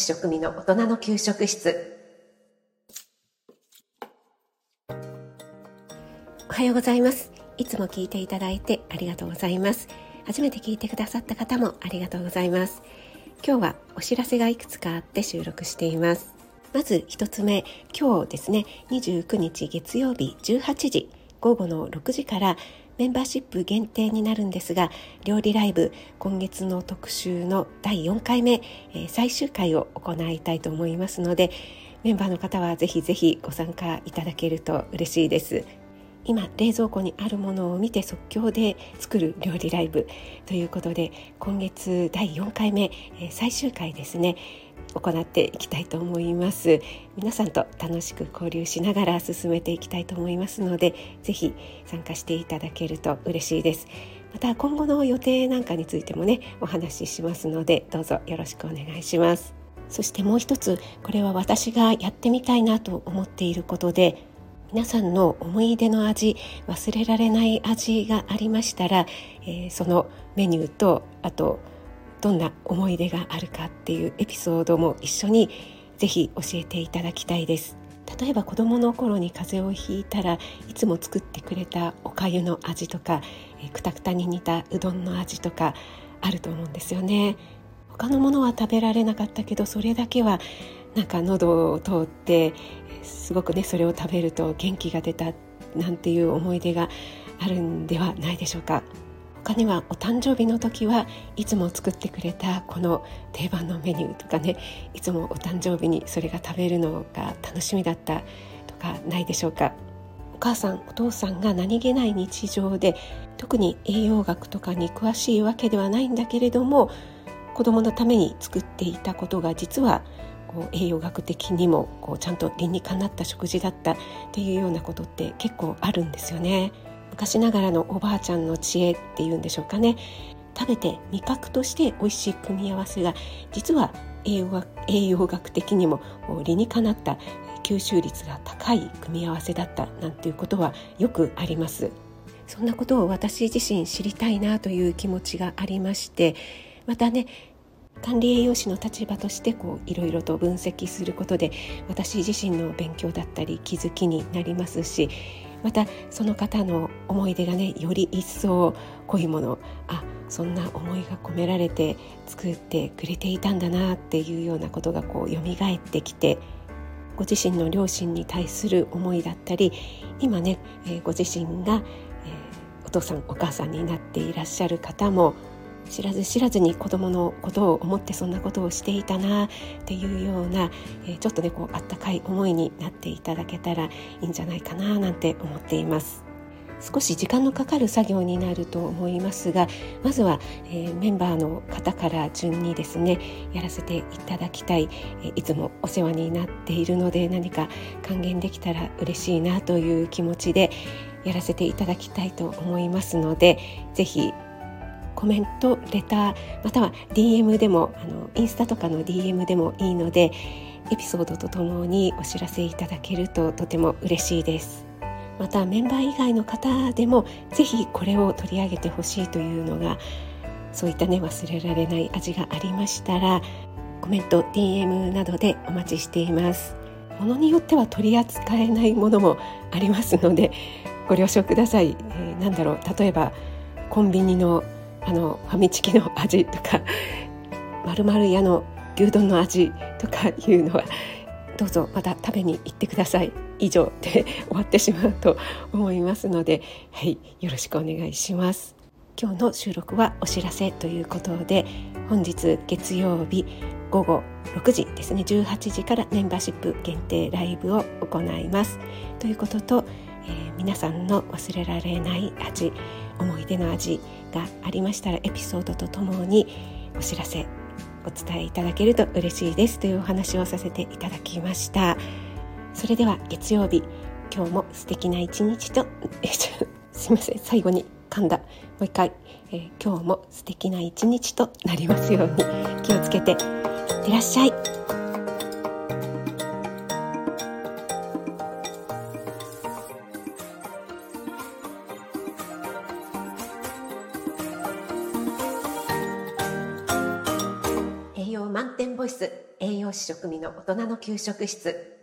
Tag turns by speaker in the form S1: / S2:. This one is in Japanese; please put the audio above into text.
S1: 室栄養士食味の大人の給食室。おはようございます。いつも聞いていただいてありがとうございます。初めて聞いてくださった方もありがとうございます。今日はお知らせがいくつかあって収録しています。まず一つ目今日ですね29日月曜日18時午後の6時からメンバーシップ限定になるんですが料理ライブ今月の特集の第4回目、えー、最終回を行いたいと思いますのでメンバーの方はぜひぜひご参加いただけると嬉しいです。今冷蔵庫にあるものを見て即興で作る料理ライブということで今月第4回目、え、最終回ですね行っていきたいと思います。皆さんと楽しく交流しながら進めていきたいと思いますのでぜひ参加していただけると嬉しいです。また今後の予定なんかについてもねお話ししますのでどうぞよろしくお願いします。そしてもう一つこれは私がやってみたいなと思っていることで皆さんの思い出の味忘れられない味がありましたら、えー、そのメニューとあとどんな思い出があるかっていうエピソードも一緒にぜひ教えていただきたいです。例えば子供の頃に風邪をひいたらいつも作ってくれたおかゆの味とかくたくたに似たうどんの味とかあると思うんですよね。他のものは食べられなかったけどそれだけはなんか喉を通ってすごくねそれを食べると元気が出たなんていう思い出があるんではないでしょうか。他にはお誕生日の時はいつも作ってくれたこの定番のメニューとかねいつもお誕生日にそれが食べるのが楽しみだったとかないでしょうか。お母さんお父さんが何気ない日常で特に栄養学とかに詳しいわけではないんだけれども子供のために作っていたことが実はこう栄養学的にもこうちゃんと理にかなった食事だったっていうようなことって結構あるんですよね。昔ながらのおばあちゃんの知恵っていうんでしょうかね食べて味覚として美味しい組み合わせが実は栄養学栄養学的にも理にかなった吸収率が高い組み合わせだったなんていうことはよくありますそんなことを私自身知りたいなという気持ちがありましてまたね管理栄養士の立場としてこういろいろと分析することで私自身の勉強だったり気づきになりますしまたその方の思い出がねより一層濃いものあそんな思いが込められて作ってくれていたんだなっていうようなことがこう蘇ってきてご自身の両親に対する思いだったり今ね、えー、ご自身が、えー、お父さんお母さんになっていらっしゃる方も知らず知らずに子供のことを思ってそんなことをしていたなっていうような、え、ちょっとねこうあったかい思いになっていただけたらいいんじゃないかななんて思っています。少し時間のかかる作業になると思いますがまずは、えー、メンバーの方から順にですねやらせていただきたい、えー、いつもお世話になっているので何か還元できたら嬉しいなという気持ちでやらせていただきたいと思いますのでぜひコメントレターまたは DM でもあのインスタとかの DM でもいいのでエピソードとともにお知らせいただけるととても嬉しいです。またメンバー以外の方でもぜひこれを取り上げてほしいというのがそういったね忘れられない味がありましたらコメント DM などでお待ちしています。ものによっては取り扱えないものもありますのでご了承ください、えー、なんだろう例えばコンビニのあのファミチキの味とかまるまる屋の牛丼の味とかいうのはどうぞまた食べに行ってください。以上で終わってしまうと思いますのではいよろしくお願いします。今日の収録はお知らせということで本日月曜日午後6時ですね18時からメンバーシップ限定ライブを行います。ということと、えー、皆さんの忘れられない味思い出の味がありましたらエピソードとともにお知らせお伝えいただけると嬉しいですというお話をさせていただきました。それでは月曜日今日も素敵な一日と すいません最後に噛んだ。もう一回、えー、今日も素敵な一日となりますように。気をつけていってらっしゃい。室栄養士食味の大人の給食室。